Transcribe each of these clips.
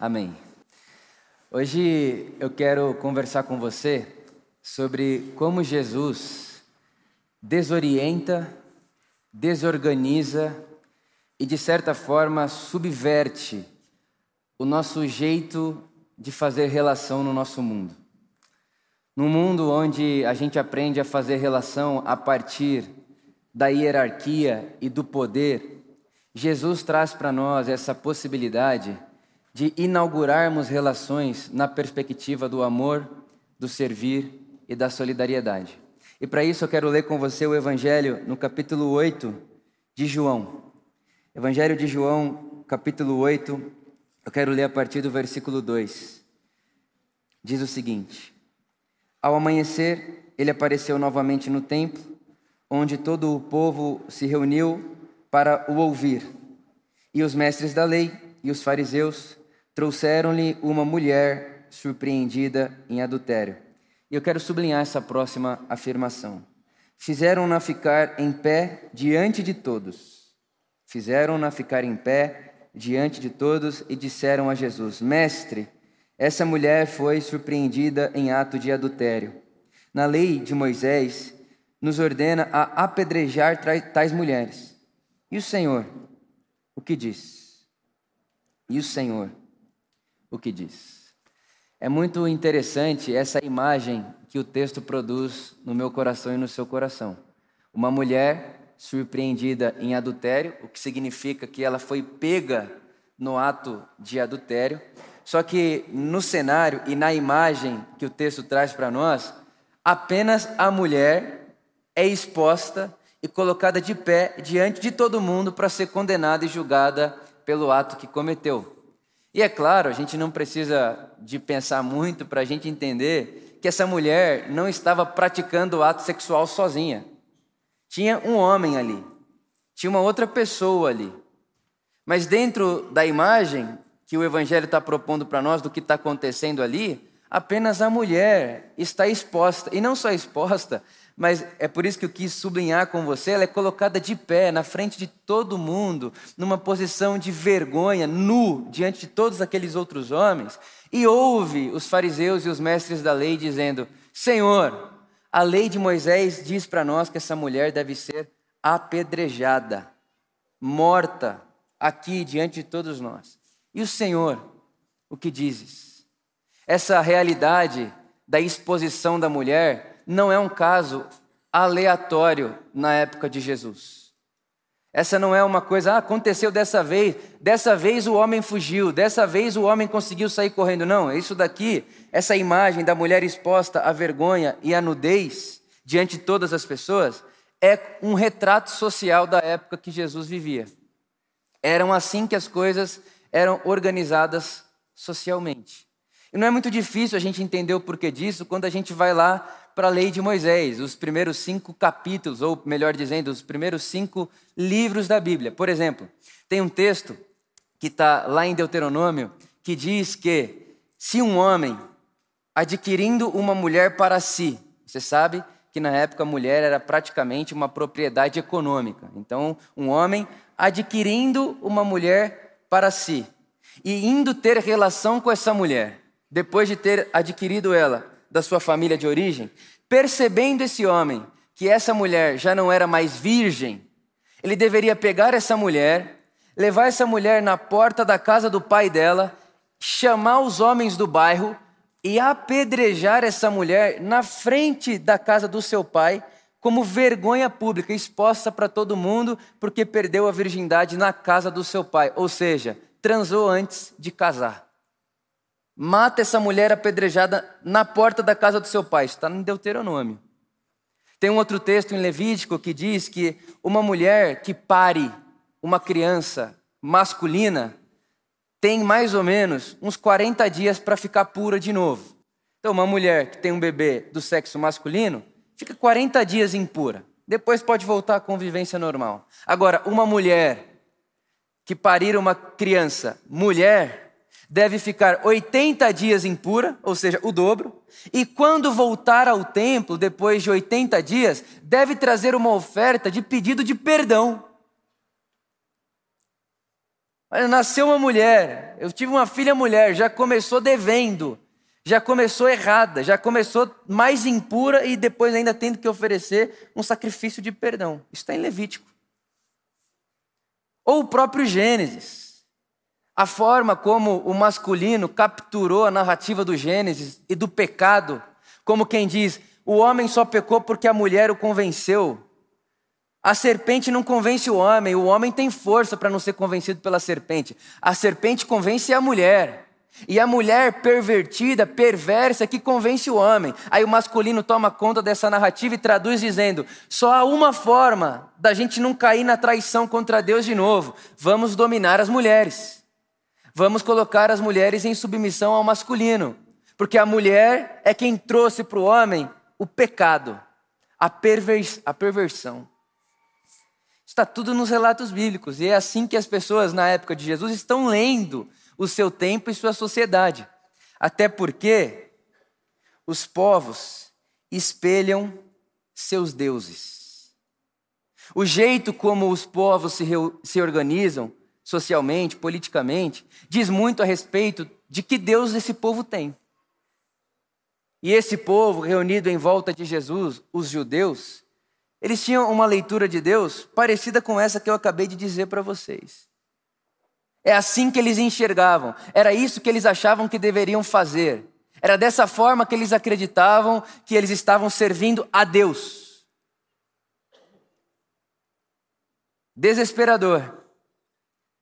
Amém. Hoje eu quero conversar com você sobre como Jesus desorienta, desorganiza e, de certa forma, subverte o nosso jeito de fazer relação no nosso mundo. Num mundo onde a gente aprende a fazer relação a partir da hierarquia e do poder, Jesus traz para nós essa possibilidade de inaugurarmos relações na perspectiva do amor, do servir e da solidariedade. E para isso eu quero ler com você o Evangelho no capítulo 8 de João. Evangelho de João, capítulo 8, eu quero ler a partir do versículo 2. Diz o seguinte: Ao amanhecer, ele apareceu novamente no templo, onde todo o povo se reuniu para o ouvir. E os mestres da lei e os fariseus trouxeram-lhe uma mulher surpreendida em adultério. E eu quero sublinhar essa próxima afirmação. Fizeram-na ficar em pé diante de todos. Fizeram-na ficar em pé diante de todos e disseram a Jesus: Mestre, essa mulher foi surpreendida em ato de adultério. Na lei de Moisés, nos ordena a apedrejar tais mulheres. E o Senhor, o que diz? E o Senhor, o que diz. É muito interessante essa imagem que o texto produz no meu coração e no seu coração. Uma mulher surpreendida em adultério, o que significa que ela foi pega no ato de adultério. Só que no cenário e na imagem que o texto traz para nós, apenas a mulher é exposta e colocada de pé diante de todo mundo para ser condenada e julgada pelo ato que cometeu. E é claro, a gente não precisa de pensar muito para a gente entender que essa mulher não estava praticando o ato sexual sozinha. Tinha um homem ali, tinha uma outra pessoa ali. Mas dentro da imagem que o Evangelho está propondo para nós do que está acontecendo ali, apenas a mulher está exposta. E não só exposta, mas é por isso que eu quis sublinhar com você, ela é colocada de pé na frente de todo mundo, numa posição de vergonha, nu, diante de todos aqueles outros homens, e ouve os fariseus e os mestres da lei dizendo: Senhor, a lei de Moisés diz para nós que essa mulher deve ser apedrejada, morta, aqui diante de todos nós. E o Senhor, o que dizes? Essa realidade da exposição da mulher não é um caso aleatório na época de Jesus. Essa não é uma coisa, ah, aconteceu dessa vez, dessa vez o homem fugiu, dessa vez o homem conseguiu sair correndo. Não, isso daqui, essa imagem da mulher exposta à vergonha e à nudez diante de todas as pessoas, é um retrato social da época que Jesus vivia. Eram assim que as coisas eram organizadas socialmente. E não é muito difícil a gente entender o porquê disso quando a gente vai lá para a lei de Moisés, os primeiros cinco capítulos, ou melhor dizendo, os primeiros cinco livros da Bíblia. Por exemplo, tem um texto que está lá em Deuteronômio que diz que se um homem adquirindo uma mulher para si, você sabe que na época a mulher era praticamente uma propriedade econômica. Então, um homem adquirindo uma mulher para si e indo ter relação com essa mulher, depois de ter adquirido ela, da sua família de origem, percebendo esse homem que essa mulher já não era mais virgem, ele deveria pegar essa mulher, levar essa mulher na porta da casa do pai dela, chamar os homens do bairro e apedrejar essa mulher na frente da casa do seu pai, como vergonha pública, exposta para todo mundo, porque perdeu a virgindade na casa do seu pai, ou seja, transou antes de casar. Mata essa mulher apedrejada na porta da casa do seu pai. Está no Deuteronômio. Tem um outro texto em Levítico que diz que uma mulher que pare uma criança masculina tem mais ou menos uns 40 dias para ficar pura de novo. Então, uma mulher que tem um bebê do sexo masculino fica 40 dias impura. Depois pode voltar à convivência normal. Agora, uma mulher que parir uma criança mulher deve ficar 80 dias impura, ou seja, o dobro, e quando voltar ao templo, depois de 80 dias, deve trazer uma oferta de pedido de perdão. Nasceu uma mulher, eu tive uma filha mulher, já começou devendo, já começou errada, já começou mais impura e depois ainda tendo que oferecer um sacrifício de perdão. Isso está em Levítico. Ou o próprio Gênesis. A forma como o masculino capturou a narrativa do Gênesis e do pecado, como quem diz, o homem só pecou porque a mulher o convenceu. A serpente não convence o homem, o homem tem força para não ser convencido pela serpente. A serpente convence a mulher. E a mulher pervertida, perversa, que convence o homem. Aí o masculino toma conta dessa narrativa e traduz dizendo: só há uma forma da gente não cair na traição contra Deus de novo: vamos dominar as mulheres. Vamos colocar as mulheres em submissão ao masculino. Porque a mulher é quem trouxe para o homem o pecado, a, pervers a perversão. Está tudo nos relatos bíblicos, e é assim que as pessoas na época de Jesus estão lendo o seu tempo e sua sociedade. Até porque os povos espelham seus deuses. O jeito como os povos se, se organizam socialmente, politicamente, diz muito a respeito de que Deus esse povo tem. E esse povo reunido em volta de Jesus, os judeus, eles tinham uma leitura de Deus parecida com essa que eu acabei de dizer para vocês. É assim que eles enxergavam, era isso que eles achavam que deveriam fazer. Era dessa forma que eles acreditavam que eles estavam servindo a Deus. Desesperador.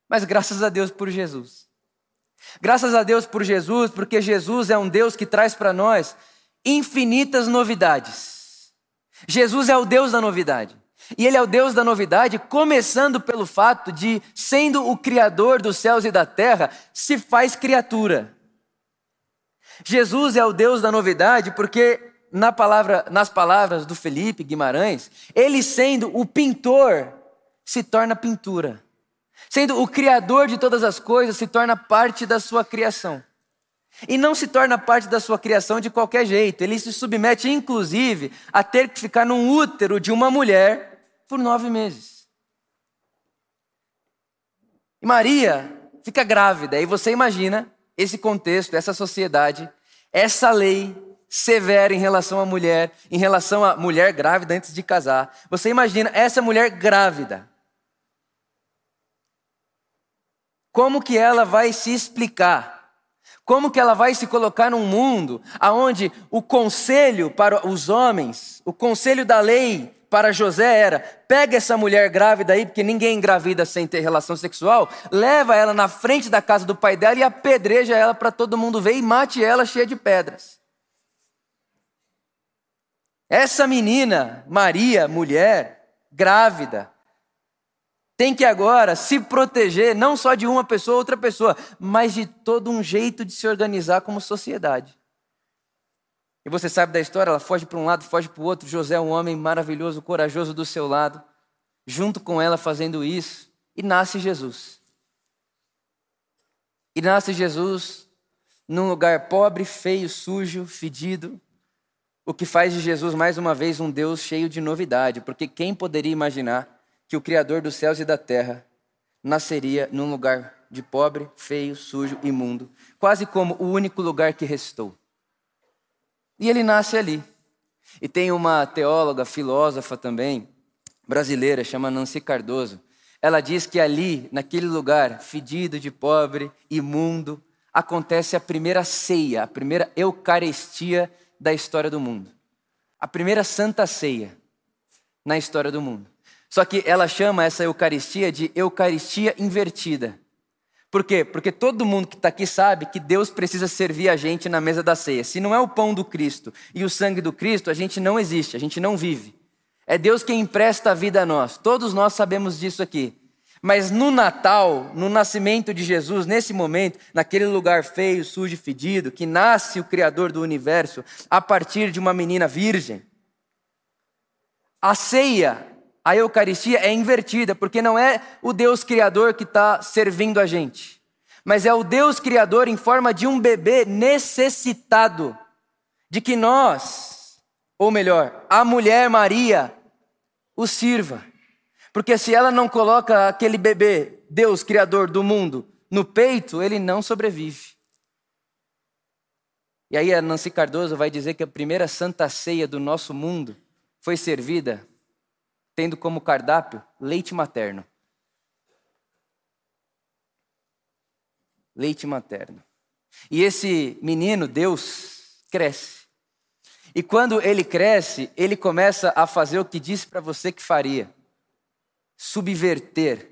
Mas graças a Deus por Jesus. Graças a Deus por Jesus, porque Jesus é um Deus que traz para nós infinitas novidades. Jesus é o Deus da novidade. E Ele é o Deus da novidade, começando pelo fato de, sendo o Criador dos céus e da terra, se faz criatura. Jesus é o Deus da novidade porque, na palavra, nas palavras do Felipe Guimarães, ele sendo o pintor, se torna pintura. Sendo o Criador de todas as coisas, se torna parte da sua criação. E não se torna parte da sua criação de qualquer jeito. Ele se submete, inclusive, a ter que ficar num útero de uma mulher por nove meses. E Maria fica grávida. E você imagina esse contexto, essa sociedade, essa lei severa em relação à mulher, em relação à mulher grávida antes de casar. Você imagina essa mulher grávida. Como que ela vai se explicar? Como que ela vai se colocar num mundo aonde o conselho para os homens, o conselho da lei para José era: pega essa mulher grávida aí, porque ninguém engravida sem ter relação sexual, leva ela na frente da casa do pai dela e apedreja ela para todo mundo ver e mate ela cheia de pedras. Essa menina, Maria, mulher, grávida, tem que agora se proteger não só de uma pessoa ou outra pessoa, mas de todo um jeito de se organizar como sociedade. E você sabe da história, ela foge para um lado, foge para o outro. José é um homem maravilhoso, corajoso do seu lado, junto com ela fazendo isso, e nasce Jesus. E nasce Jesus num lugar pobre, feio, sujo, fedido, o que faz de Jesus mais uma vez um Deus cheio de novidade, porque quem poderia imaginar que o Criador dos céus e da terra nasceria num lugar de pobre, feio, sujo, imundo, quase como o único lugar que restou. E ele nasce ali. E tem uma teóloga, filósofa também, brasileira, chama Nancy Cardoso. Ela diz que ali, naquele lugar fedido de pobre, imundo, acontece a primeira ceia, a primeira eucaristia da história do mundo. A primeira santa ceia na história do mundo. Só que ela chama essa Eucaristia de Eucaristia invertida. Por quê? Porque todo mundo que está aqui sabe que Deus precisa servir a gente na mesa da ceia. Se não é o pão do Cristo e o sangue do Cristo, a gente não existe, a gente não vive. É Deus quem empresta a vida a nós. Todos nós sabemos disso aqui. Mas no Natal, no nascimento de Jesus, nesse momento, naquele lugar feio, sujo e fedido, que nasce o Criador do universo a partir de uma menina virgem, a ceia a Eucaristia é invertida, porque não é o Deus Criador que está servindo a gente, mas é o Deus Criador em forma de um bebê necessitado de que nós, ou melhor, a mulher Maria, o sirva. Porque se ela não coloca aquele bebê Deus, Criador do mundo, no peito, ele não sobrevive. E aí a Nancy Cardoso vai dizer que a primeira santa ceia do nosso mundo foi servida tendo como cardápio leite materno. Leite materno. E esse menino, Deus, cresce. E quando ele cresce, ele começa a fazer o que disse para você que faria: subverter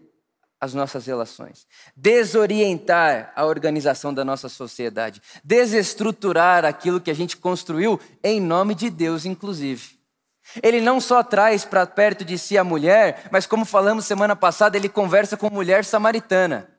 as nossas relações, desorientar a organização da nossa sociedade, desestruturar aquilo que a gente construiu em nome de Deus, inclusive. Ele não só traz para perto de si a mulher, mas como falamos semana passada, ele conversa com mulher samaritana.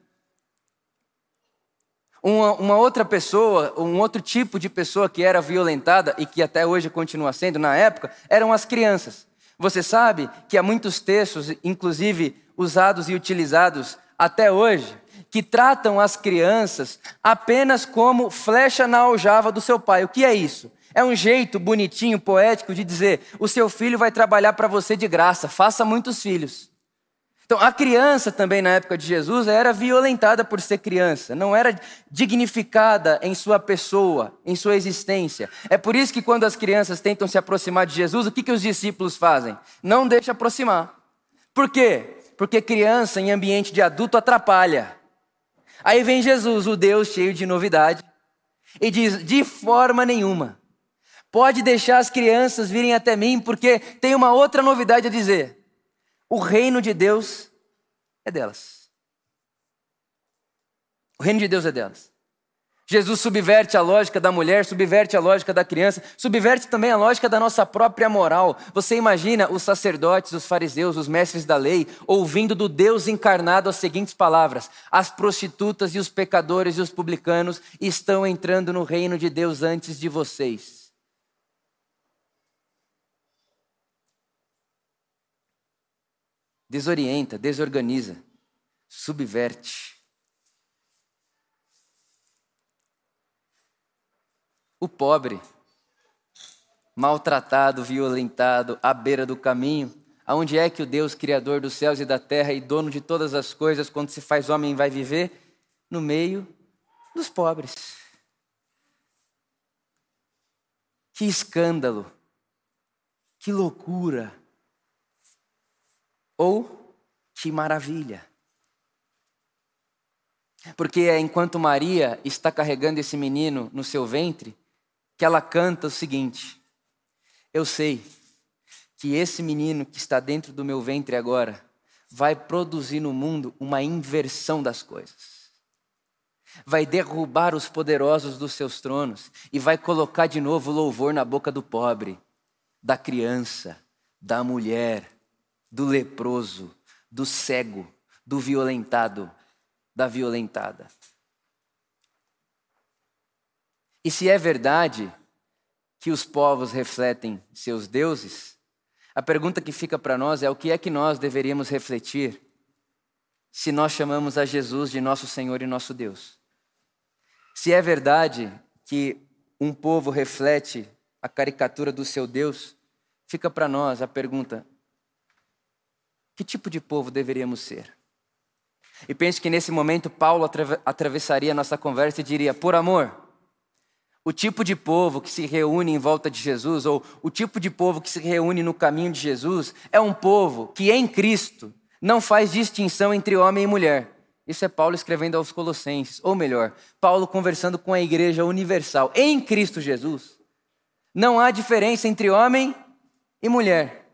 Uma, uma, outra pessoa, um outro tipo de pessoa que era violentada e que até hoje continua sendo na época, eram as crianças. Você sabe que há muitos textos, inclusive usados e utilizados até hoje, que tratam as crianças apenas como flecha na aljava do seu pai. O que é isso? É um jeito bonitinho, poético de dizer: o seu filho vai trabalhar para você de graça, faça muitos filhos. Então, a criança também na época de Jesus era violentada por ser criança, não era dignificada em sua pessoa, em sua existência. É por isso que quando as crianças tentam se aproximar de Jesus, o que, que os discípulos fazem? Não deixa aproximar. Por quê? Porque criança em ambiente de adulto atrapalha. Aí vem Jesus, o Deus cheio de novidade, e diz: de forma nenhuma. Pode deixar as crianças virem até mim, porque tem uma outra novidade a dizer. O reino de Deus é delas. O reino de Deus é delas. Jesus subverte a lógica da mulher, subverte a lógica da criança, subverte também a lógica da nossa própria moral. Você imagina os sacerdotes, os fariseus, os mestres da lei, ouvindo do Deus encarnado as seguintes palavras: As prostitutas e os pecadores e os publicanos estão entrando no reino de Deus antes de vocês. Desorienta, desorganiza, subverte. O pobre, maltratado, violentado, à beira do caminho, aonde é que o Deus, Criador dos céus e da terra e dono de todas as coisas, quando se faz homem, vai viver? No meio dos pobres. Que escândalo, que loucura. Ou que maravilha. Porque é enquanto Maria está carregando esse menino no seu ventre, que ela canta o seguinte: Eu sei que esse menino que está dentro do meu ventre agora vai produzir no mundo uma inversão das coisas. Vai derrubar os poderosos dos seus tronos e vai colocar de novo louvor na boca do pobre, da criança, da mulher, do leproso, do cego, do violentado, da violentada. E se é verdade que os povos refletem seus deuses, a pergunta que fica para nós é o que é que nós deveríamos refletir se nós chamamos a Jesus de nosso Senhor e nosso Deus. Se é verdade que um povo reflete a caricatura do seu Deus, fica para nós a pergunta: que tipo de povo deveríamos ser? E penso que nesse momento Paulo atravessaria nossa conversa e diria: por amor, o tipo de povo que se reúne em volta de Jesus, ou o tipo de povo que se reúne no caminho de Jesus, é um povo que em Cristo não faz distinção entre homem e mulher. Isso é Paulo escrevendo aos Colossenses, ou melhor, Paulo conversando com a igreja universal. Em Cristo Jesus, não há diferença entre homem e mulher.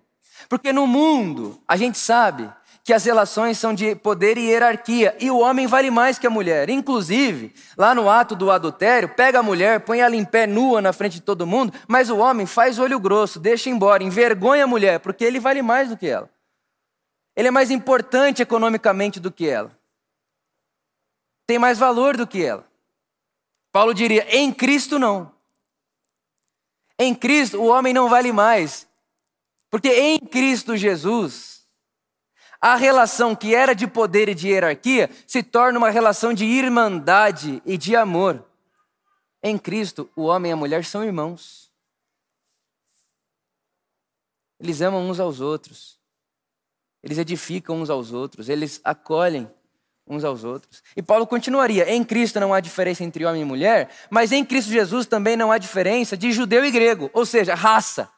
Porque no mundo, a gente sabe que as relações são de poder e hierarquia, e o homem vale mais que a mulher. Inclusive, lá no ato do adultério, pega a mulher, põe ela em pé nua na frente de todo mundo, mas o homem faz olho grosso, deixa embora, envergonha a mulher, porque ele vale mais do que ela. Ele é mais importante economicamente do que ela. Tem mais valor do que ela. Paulo diria: em Cristo não. Em Cristo o homem não vale mais, porque em Cristo Jesus, a relação que era de poder e de hierarquia se torna uma relação de irmandade e de amor. Em Cristo, o homem e a mulher são irmãos. Eles amam uns aos outros. Eles edificam uns aos outros. Eles acolhem uns aos outros. E Paulo continuaria: em Cristo não há diferença entre homem e mulher, mas em Cristo Jesus também não há diferença de judeu e grego, ou seja, raça.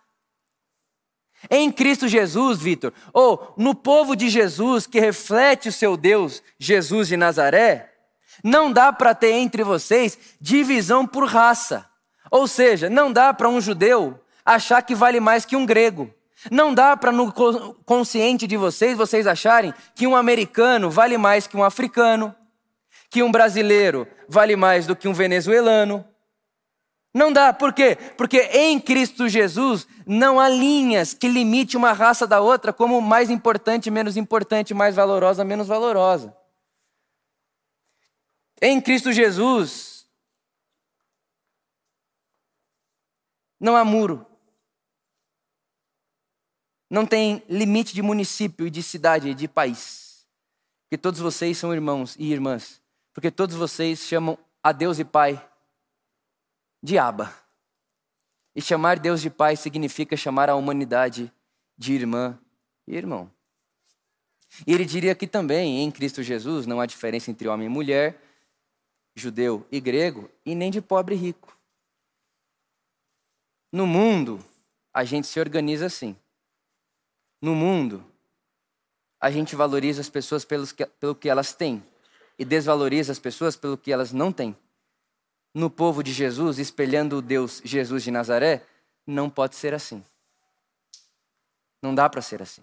Em Cristo Jesus, Vitor, ou no povo de Jesus que reflete o seu Deus, Jesus de Nazaré, não dá para ter entre vocês divisão por raça. Ou seja, não dá para um judeu achar que vale mais que um grego. Não dá para no consciente de vocês vocês acharem que um americano vale mais que um africano, que um brasileiro vale mais do que um venezuelano. Não dá, por quê? Porque em Cristo Jesus não há linhas que limite uma raça da outra como mais importante, menos importante, mais valorosa, menos valorosa. Em Cristo Jesus não há muro. Não tem limite de município e de cidade e de país. Porque todos vocês são irmãos e irmãs. Porque todos vocês chamam a Deus e Pai de Abba. E chamar Deus de Pai significa chamar a humanidade de irmã e irmão. E ele diria que também em Cristo Jesus não há diferença entre homem e mulher, judeu e grego, e nem de pobre e rico. No mundo, a gente se organiza assim. No mundo, a gente valoriza as pessoas pelo que elas têm e desvaloriza as pessoas pelo que elas não têm. No povo de Jesus, espelhando o Deus Jesus de Nazaré, não pode ser assim. Não dá para ser assim.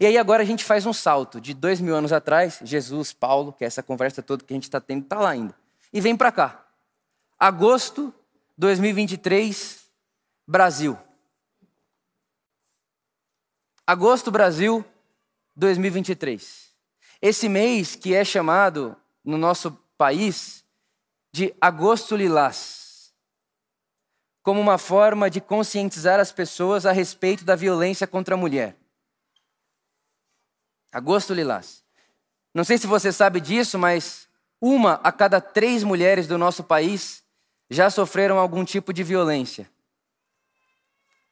E aí agora a gente faz um salto de dois mil anos atrás, Jesus, Paulo, que é essa conversa toda que a gente está tendo, está lá ainda. E vem para cá. Agosto 2023, Brasil. Agosto Brasil 2023. Esse mês que é chamado no nosso país de Agosto Lilás, como uma forma de conscientizar as pessoas a respeito da violência contra a mulher. Agosto Lilás. Não sei se você sabe disso, mas uma a cada três mulheres do nosso país já sofreram algum tipo de violência,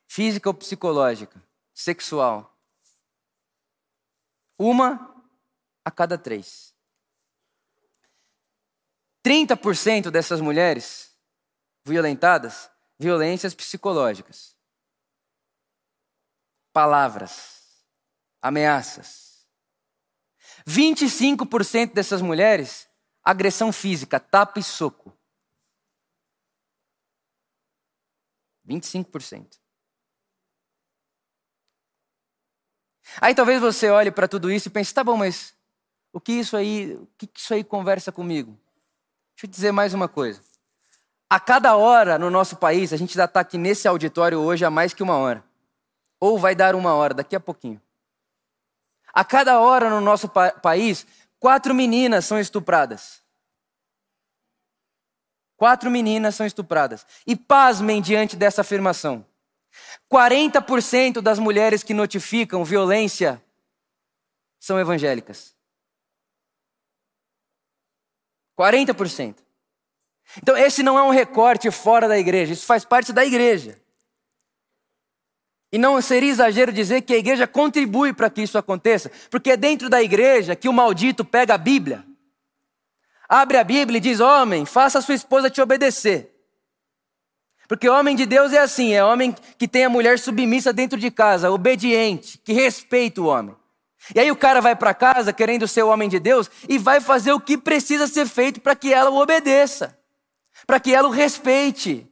física ou psicológica sexual. Uma a cada três. 30% dessas mulheres violentadas, violências psicológicas. Palavras, ameaças. 25% dessas mulheres, agressão física, tapa e soco. 25%. Aí talvez você olhe para tudo isso e pense, tá bom, mas o que isso aí, o que isso aí conversa comigo? Deixa eu dizer mais uma coisa. A cada hora no nosso país, a gente já está aqui nesse auditório hoje há mais que uma hora. Ou vai dar uma hora, daqui a pouquinho. A cada hora no nosso pa país, quatro meninas são estupradas. Quatro meninas são estupradas. E pasmem diante dessa afirmação. 40% das mulheres que notificam violência são evangélicas. 40%. Então, esse não é um recorte fora da igreja, isso faz parte da igreja. E não seria exagero dizer que a igreja contribui para que isso aconteça, porque é dentro da igreja que o maldito pega a Bíblia, abre a Bíblia e diz: Homem, faça a sua esposa te obedecer. Porque homem de Deus é assim, é homem que tem a mulher submissa dentro de casa, obediente, que respeita o homem. E aí o cara vai para casa querendo ser o homem de Deus e vai fazer o que precisa ser feito para que ela o obedeça, para que ela o respeite.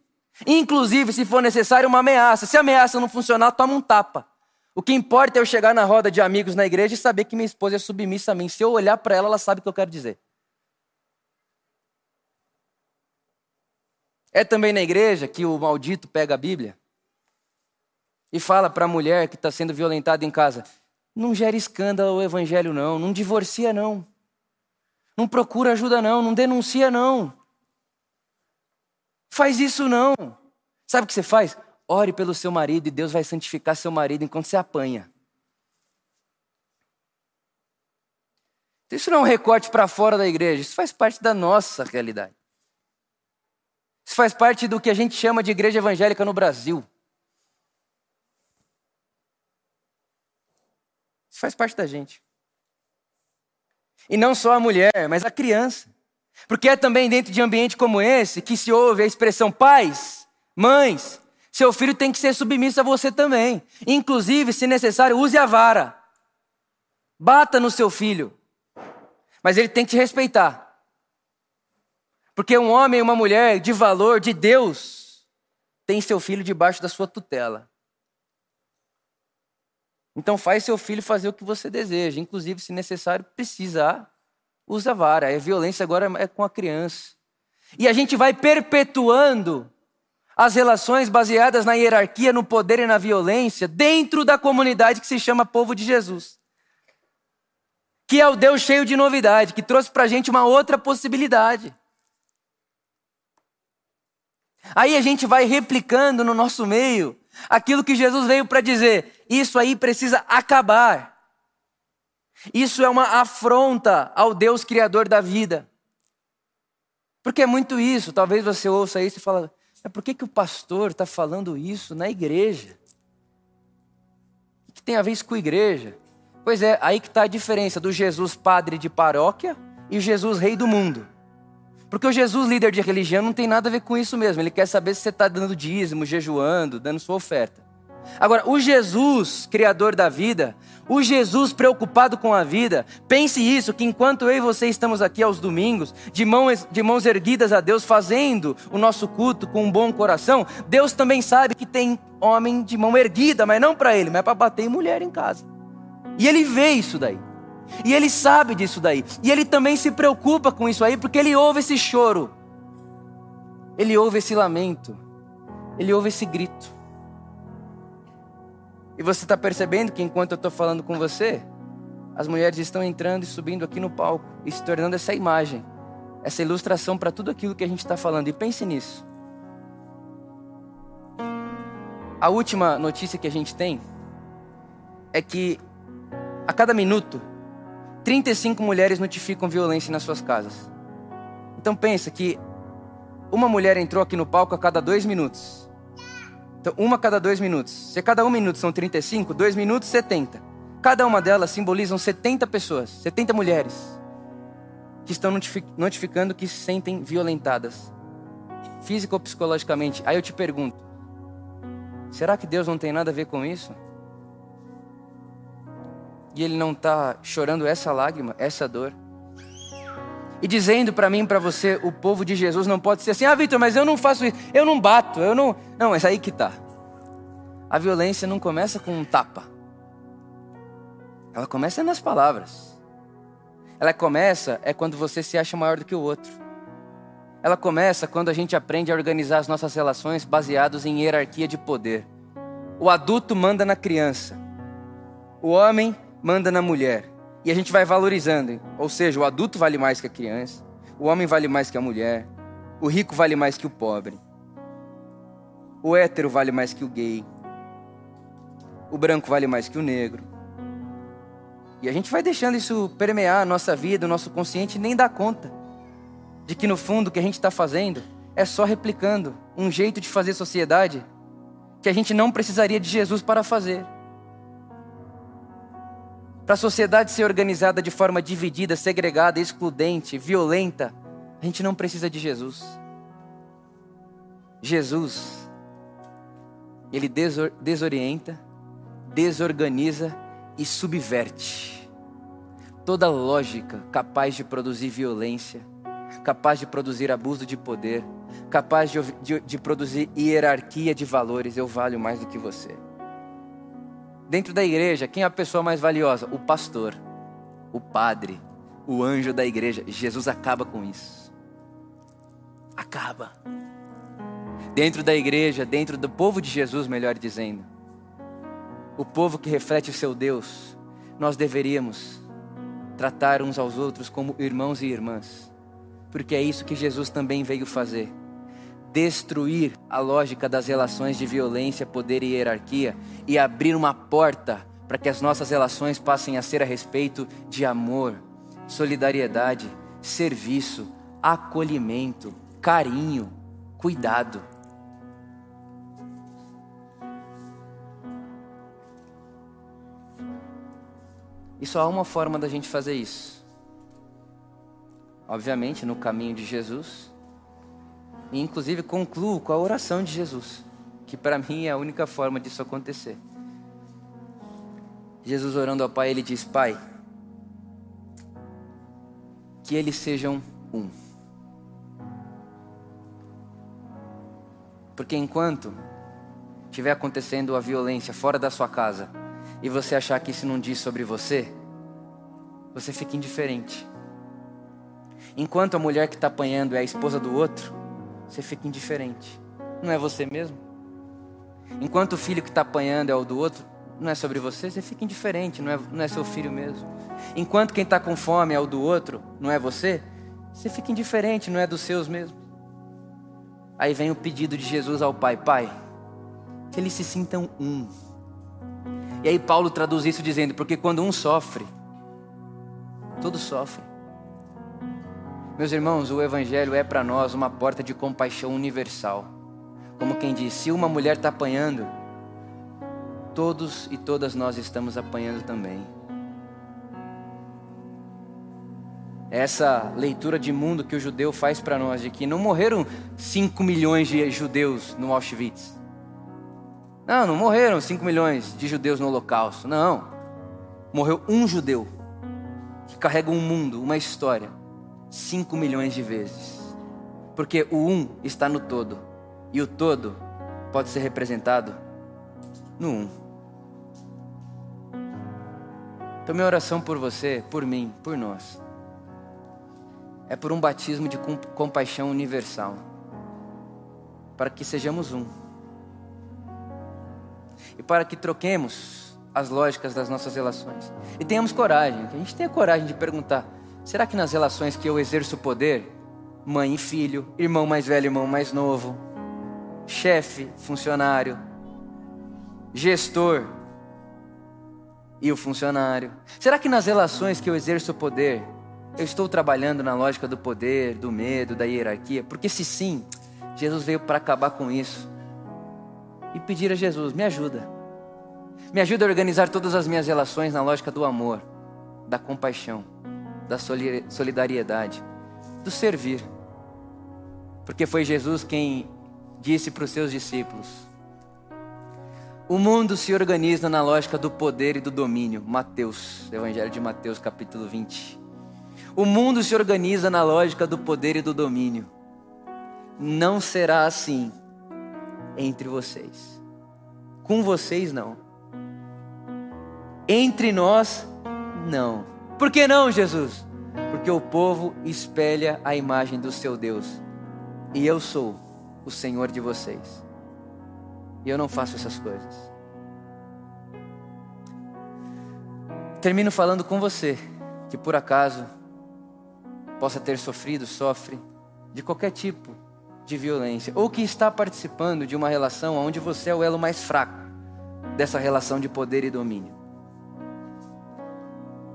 Inclusive, se for necessário, uma ameaça. Se a ameaça não funcionar, toma um tapa. O que importa é eu chegar na roda de amigos na igreja e saber que minha esposa é submissa a mim. Se eu olhar para ela, ela sabe o que eu quero dizer. É também na igreja que o maldito pega a Bíblia e fala para a mulher que está sendo violentada em casa: não gere escândalo o evangelho, não, não divorcia, não, não procura ajuda, não, não denuncia, não, faz isso, não. Sabe o que você faz? Ore pelo seu marido e Deus vai santificar seu marido enquanto você apanha. Isso não é um recorte para fora da igreja, isso faz parte da nossa realidade. Isso faz parte do que a gente chama de igreja evangélica no Brasil. Faz parte da gente. E não só a mulher, mas a criança. Porque é também dentro de ambiente como esse que se ouve a expressão pais, mães, seu filho tem que ser submisso a você também. Inclusive, se necessário, use a vara. Bata no seu filho. Mas ele tem que te respeitar. Porque um homem e uma mulher de valor de Deus tem seu filho debaixo da sua tutela. Então faz seu filho fazer o que você deseja, inclusive se necessário precisar, usa vara. A violência agora é com a criança. E a gente vai perpetuando as relações baseadas na hierarquia, no poder e na violência dentro da comunidade que se chama povo de Jesus. Que é o Deus cheio de novidade, que trouxe para a gente uma outra possibilidade. Aí a gente vai replicando no nosso meio aquilo que Jesus veio para dizer: isso aí precisa acabar. Isso é uma afronta ao Deus Criador da vida. Porque é muito isso. Talvez você ouça isso e fala: por que, que o pastor está falando isso na igreja? O que tem a ver isso com a igreja? Pois é, aí que está a diferença do Jesus padre de paróquia e o Jesus rei do mundo. Porque o Jesus líder de religião não tem nada a ver com isso mesmo. Ele quer saber se você está dando dízimo, jejuando, dando sua oferta. Agora, o Jesus, Criador da vida, o Jesus preocupado com a vida, pense isso: que enquanto eu e você estamos aqui aos domingos, de mãos, de mãos erguidas a Deus, fazendo o nosso culto com um bom coração, Deus também sabe que tem homem de mão erguida, mas não para ele, mas para bater em mulher em casa. E ele vê isso daí. E ele sabe disso daí. E ele também se preocupa com isso aí, porque ele ouve esse choro. Ele ouve esse lamento. Ele ouve esse grito. E você está percebendo que enquanto eu estou falando com você, as mulheres estão entrando e subindo aqui no palco e se tornando essa imagem, essa ilustração para tudo aquilo que a gente está falando. E pense nisso. A última notícia que a gente tem é que a cada minuto 35 mulheres notificam violência nas suas casas. Então pensa que uma mulher entrou aqui no palco a cada dois minutos. Então, uma cada dois minutos. Se cada um minuto são 35, dois minutos, 70. Cada uma delas simbolizam 70 pessoas, 70 mulheres, que estão notificando que se sentem violentadas, física ou psicologicamente. Aí eu te pergunto: será que Deus não tem nada a ver com isso? E Ele não está chorando essa lágrima, essa dor? E dizendo para mim, para você, o povo de Jesus não pode ser assim: "Ah, Vitor, mas eu não faço isso, eu não bato, eu não". Não, mas aí que tá. A violência não começa com um tapa. Ela começa nas palavras. Ela começa é quando você se acha maior do que o outro. Ela começa quando a gente aprende a organizar as nossas relações baseados em hierarquia de poder. O adulto manda na criança. O homem manda na mulher. E a gente vai valorizando. Ou seja, o adulto vale mais que a criança, o homem vale mais que a mulher, o rico vale mais que o pobre, o hétero vale mais que o gay, o branco vale mais que o negro. E a gente vai deixando isso permear a nossa vida, o nosso consciente, nem dá conta de que no fundo o que a gente está fazendo é só replicando um jeito de fazer sociedade que a gente não precisaria de Jesus para fazer. Para a sociedade ser organizada de forma dividida, segregada, excludente, violenta, a gente não precisa de Jesus. Jesus, ele desorienta, desorganiza e subverte toda lógica capaz de produzir violência, capaz de produzir abuso de poder, capaz de, de, de produzir hierarquia de valores. Eu valho mais do que você. Dentro da igreja, quem é a pessoa mais valiosa? O pastor, o padre, o anjo da igreja. Jesus acaba com isso. Acaba. Dentro da igreja, dentro do povo de Jesus, melhor dizendo, o povo que reflete o seu Deus, nós deveríamos tratar uns aos outros como irmãos e irmãs, porque é isso que Jesus também veio fazer destruir a lógica das relações de violência, poder e hierarquia e abrir uma porta para que as nossas relações passem a ser a respeito de amor, solidariedade, serviço, acolhimento, carinho, cuidado. E só há uma forma da gente fazer isso. obviamente, no caminho de Jesus. E inclusive concluo com a oração de Jesus, que para mim é a única forma disso acontecer. Jesus orando ao Pai, ele diz: Pai, que eles sejam um. Porque enquanto estiver acontecendo a violência fora da sua casa e você achar que isso não diz sobre você, você fica indiferente. Enquanto a mulher que está apanhando é a esposa do outro, você fica indiferente. Não é você mesmo? Enquanto o filho que está apanhando é o do outro, não é sobre você, você fica indiferente, não é, não é seu filho mesmo. Enquanto quem está com fome é o do outro, não é você, você fica indiferente, não é dos seus mesmo. Aí vem o pedido de Jesus ao Pai: Pai, que eles se sintam um. E aí Paulo traduz isso dizendo: porque quando um sofre, todos sofrem. Meus irmãos, o Evangelho é para nós uma porta de compaixão universal. Como quem diz: se uma mulher está apanhando, todos e todas nós estamos apanhando também. Essa leitura de mundo que o judeu faz para nós, de que não morreram 5 milhões de judeus no Auschwitz. Não, não morreram 5 milhões de judeus no Holocausto. Não. Morreu um judeu que carrega um mundo, uma história, 5 milhões de vezes. Porque o um está no todo. E o todo pode ser representado no um. Então, minha oração por você, por mim, por nós, é por um batismo de compaixão universal, para que sejamos um, e para que troquemos as lógicas das nossas relações, e tenhamos coragem, que a gente tenha coragem de perguntar: será que nas relações que eu exerço poder, mãe e filho, irmão mais velho, irmão mais novo, chefe, funcionário, gestor, e o funcionário? Será que nas relações que eu exerço poder, eu estou trabalhando na lógica do poder, do medo, da hierarquia? Porque se sim, Jesus veio para acabar com isso. E pedir a Jesus: me ajuda. Me ajuda a organizar todas as minhas relações na lógica do amor, da compaixão, da solidariedade, do servir. Porque foi Jesus quem disse para os seus discípulos: o mundo se organiza na lógica do poder e do domínio. Mateus, Evangelho de Mateus, capítulo 20. O mundo se organiza na lógica do poder e do domínio. Não será assim entre vocês. Com vocês, não. Entre nós, não. Por que não, Jesus? Porque o povo espelha a imagem do seu Deus. E eu sou o Senhor de vocês. E eu não faço essas coisas. Termino falando com você, que por acaso possa ter sofrido, sofre de qualquer tipo de violência, ou que está participando de uma relação onde você é o elo mais fraco dessa relação de poder e domínio.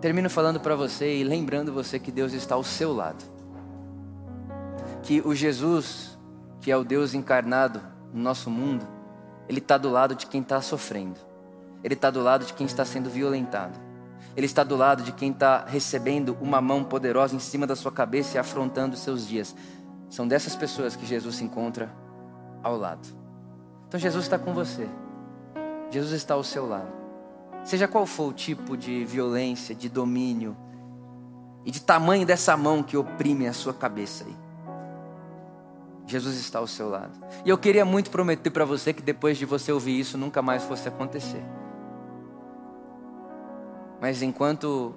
Termino falando para você e lembrando você que Deus está ao seu lado. Que o Jesus, que é o Deus encarnado no nosso mundo, ele está do lado de quem está sofrendo. Ele está do lado de quem está sendo violentado. Ele está do lado de quem está recebendo uma mão poderosa em cima da sua cabeça e afrontando seus dias. São dessas pessoas que Jesus se encontra ao lado. Então Jesus está com você. Jesus está ao seu lado. Seja qual for o tipo de violência, de domínio e de tamanho dessa mão que oprime a sua cabeça aí. Jesus está ao seu lado. E eu queria muito prometer para você que depois de você ouvir isso nunca mais fosse acontecer. Mas enquanto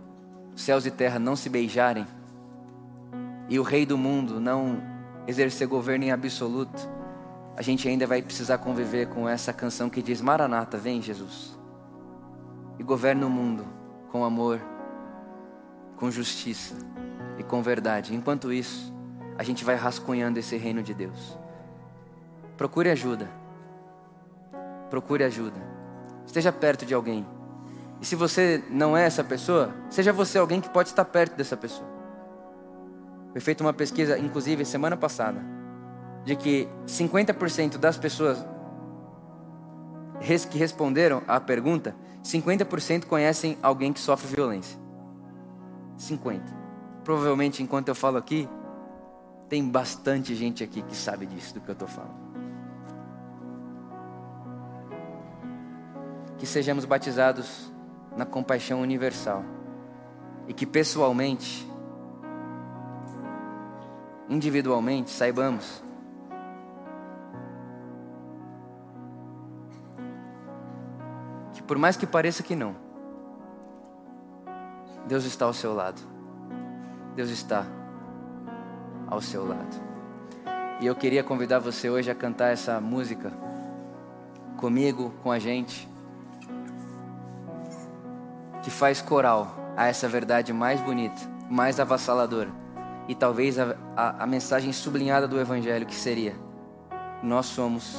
céus e terra não se beijarem e o rei do mundo não exercer governo em absoluto, a gente ainda vai precisar conviver com essa canção que diz: Maranata, vem Jesus. E governa o mundo com amor, com justiça e com verdade. Enquanto isso, a gente vai rascunhando esse reino de Deus. Procure ajuda. Procure ajuda. Esteja perto de alguém. E se você não é essa pessoa, seja você alguém que pode estar perto dessa pessoa. Foi feita uma pesquisa, inclusive semana passada, de que 50% das pessoas que responderam à pergunta, 50% conhecem alguém que sofre violência. 50%. provavelmente enquanto eu falo aqui, tem bastante gente aqui que sabe disso do que eu estou falando. Que sejamos batizados na compaixão universal e que pessoalmente, individualmente, saibamos por mais que pareça que não, Deus está ao seu lado. Deus está ao seu lado. E eu queria convidar você hoje a cantar essa música comigo, com a gente, que faz coral a essa verdade mais bonita, mais avassaladora e talvez a, a, a mensagem sublinhada do Evangelho que seria: nós somos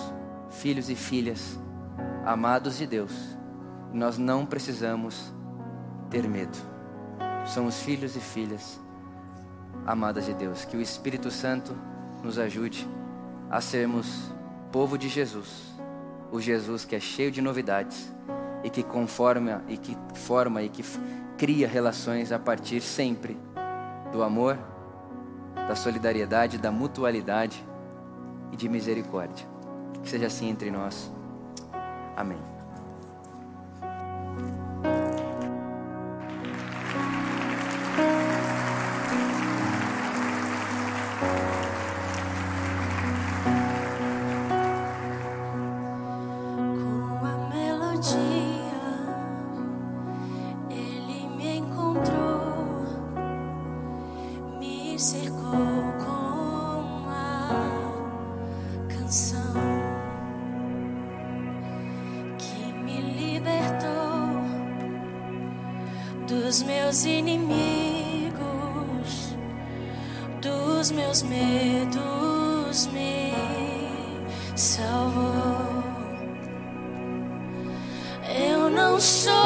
filhos e filhas amados de Deus, nós não precisamos ter medo. Somos filhos e filhas amadas de Deus. Que o Espírito Santo nos ajude a sermos povo de Jesus, o Jesus que é cheio de novidades e que conforma e que forma e que cria relações a partir sempre do amor, da solidariedade, da mutualidade e de misericórdia. Que seja assim entre nós. Amém. dos meus inimigos, dos meus medos me salvou. Eu não sou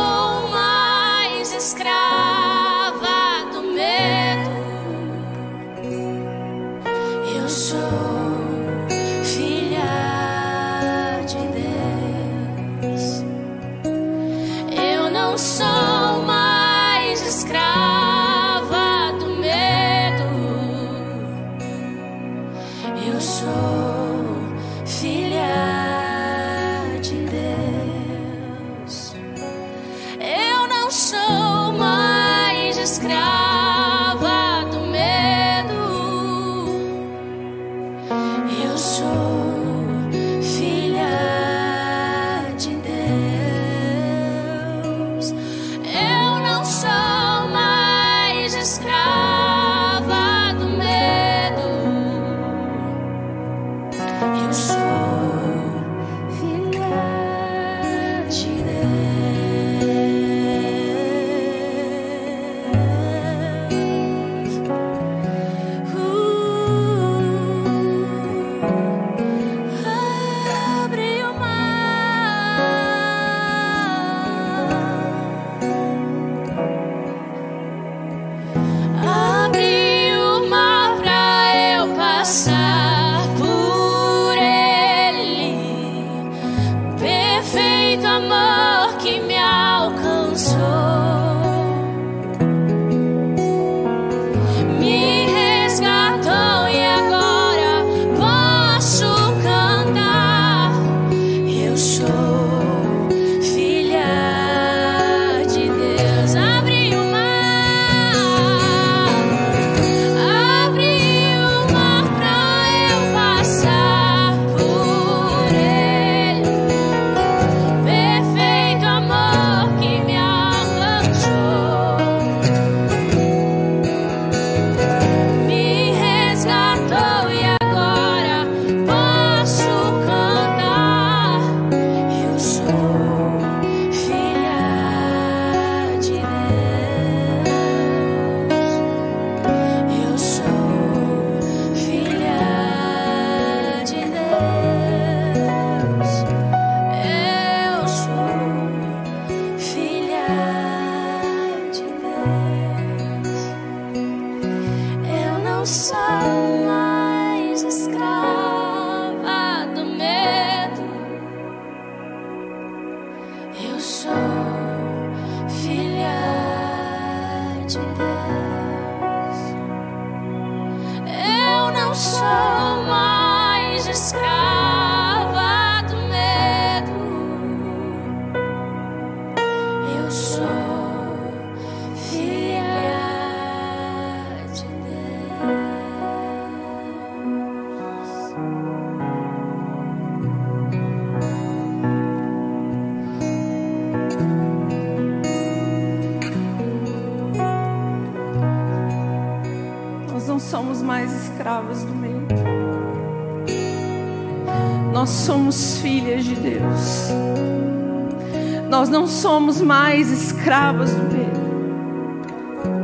mais escravas do medo.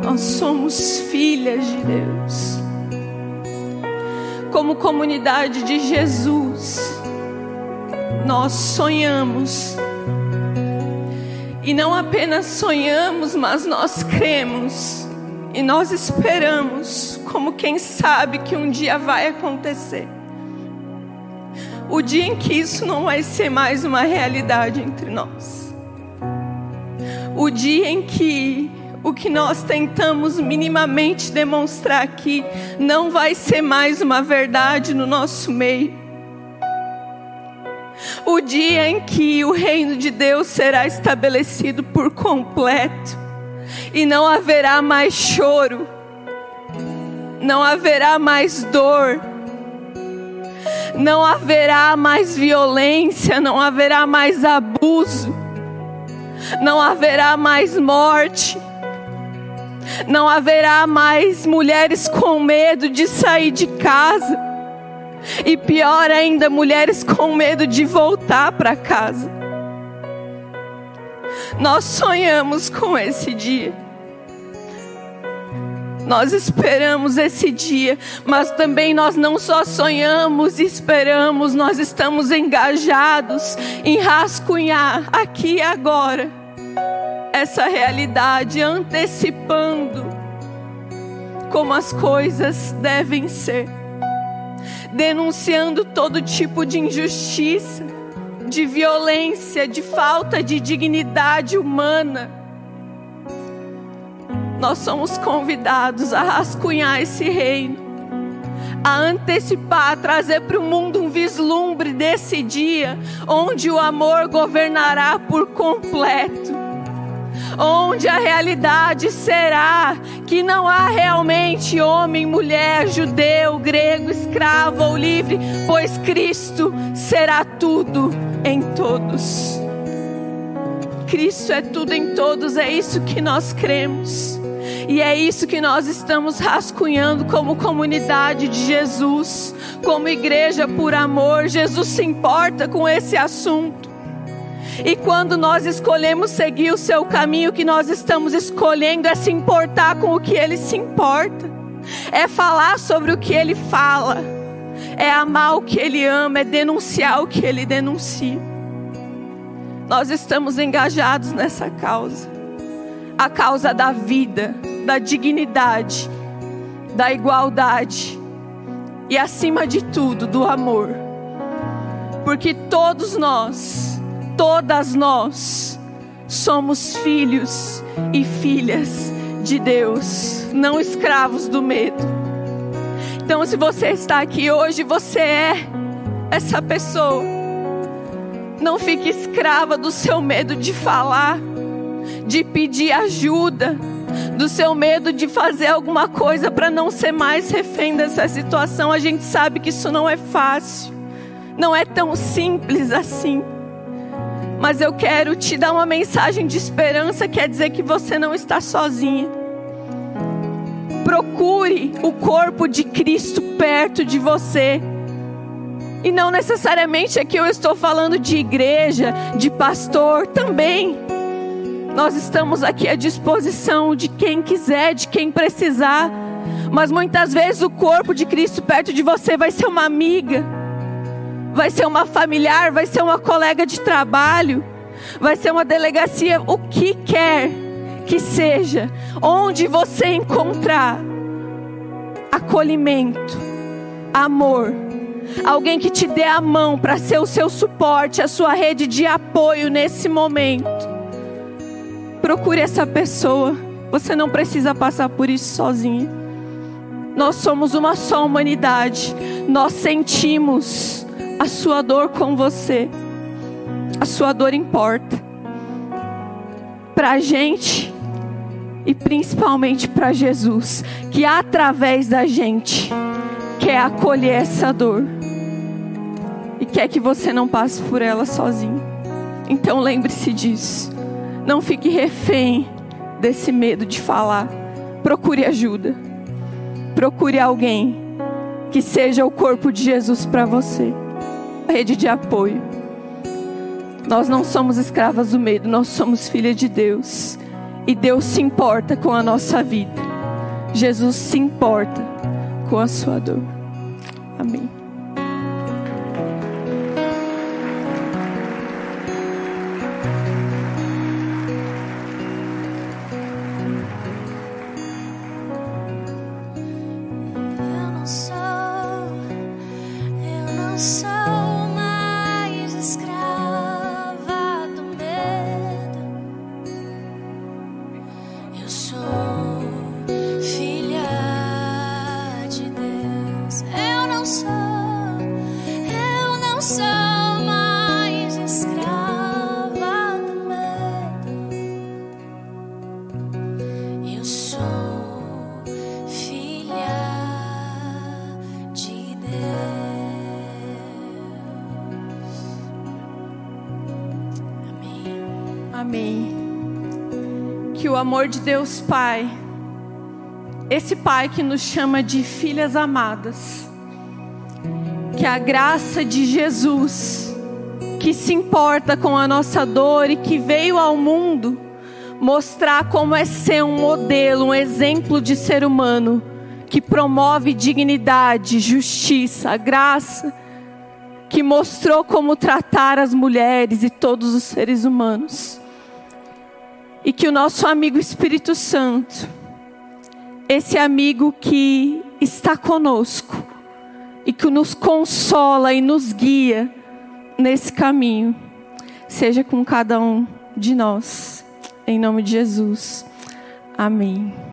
Nós somos filhas de Deus. Como comunidade de Jesus, nós sonhamos. E não apenas sonhamos, mas nós cremos. E nós esperamos, como quem sabe que um dia vai acontecer. O dia em que isso não vai ser mais uma realidade entre nós. O dia em que o que nós tentamos minimamente demonstrar aqui não vai ser mais uma verdade no nosso meio. O dia em que o reino de Deus será estabelecido por completo e não haverá mais choro, não haverá mais dor, não haverá mais violência, não haverá mais abuso, não haverá mais morte não haverá mais mulheres com medo de sair de casa. E pior ainda, mulheres com medo de voltar para casa. Nós sonhamos com esse dia. Nós esperamos esse dia, mas também nós não só sonhamos e esperamos, nós estamos engajados em rascunhar aqui e agora essa realidade, antecipando como as coisas devem ser, denunciando todo tipo de injustiça, de violência, de falta de dignidade humana. Nós somos convidados a rascunhar esse reino, a antecipar, a trazer para o mundo um vislumbre desse dia, onde o amor governará por completo onde a realidade será que não há realmente homem, mulher, judeu, grego, escravo ou livre, pois Cristo será tudo em todos. Cristo é tudo em todos, é isso que nós cremos. E é isso que nós estamos rascunhando como comunidade de Jesus, como igreja por amor. Jesus se importa com esse assunto. E quando nós escolhemos seguir o seu caminho, o que nós estamos escolhendo é se importar com o que ele se importa, é falar sobre o que ele fala, é amar o que ele ama, é denunciar o que ele denuncia. Nós estamos engajados nessa causa a causa da vida, da dignidade, da igualdade e, acima de tudo, do amor. Porque todos nós, todas nós somos filhos e filhas de Deus, não escravos do medo. Então, se você está aqui hoje, você é essa pessoa. Não fique escrava do seu medo de falar, de pedir ajuda, do seu medo de fazer alguma coisa para não ser mais refém dessa situação. A gente sabe que isso não é fácil, não é tão simples assim. Mas eu quero te dar uma mensagem de esperança, quer dizer que você não está sozinha. Procure o corpo de Cristo perto de você. E não necessariamente aqui eu estou falando de igreja, de pastor também. Nós estamos aqui à disposição de quem quiser, de quem precisar. Mas muitas vezes o corpo de Cristo perto de você vai ser uma amiga vai ser uma familiar, vai ser uma colega de trabalho, vai ser uma delegacia, o que quer que seja, onde você encontrar acolhimento, amor, alguém que te dê a mão para ser o seu suporte, a sua rede de apoio nesse momento. Procure essa pessoa. Você não precisa passar por isso sozinho. Nós somos uma só humanidade. Nós sentimos a sua dor com você. A sua dor importa. Para a gente e principalmente para Jesus, que através da gente quer acolher essa dor e quer que você não passe por ela sozinho. Então lembre-se disso. Não fique refém desse medo de falar. Procure ajuda. Procure alguém que seja o corpo de Jesus para você. Rede de apoio. Nós não somos escravas do medo, nós somos filhas de Deus. E Deus se importa com a nossa vida. Jesus se importa com a sua dor. Amor de Deus Pai, esse Pai que nos chama de filhas amadas, que a graça de Jesus, que se importa com a nossa dor e que veio ao mundo mostrar como é ser um modelo, um exemplo de ser humano, que promove dignidade, justiça, graça, que mostrou como tratar as mulheres e todos os seres humanos e que o nosso amigo Espírito Santo, esse amigo que está conosco e que nos consola e nos guia nesse caminho, seja com cada um de nós, em nome de Jesus. Amém.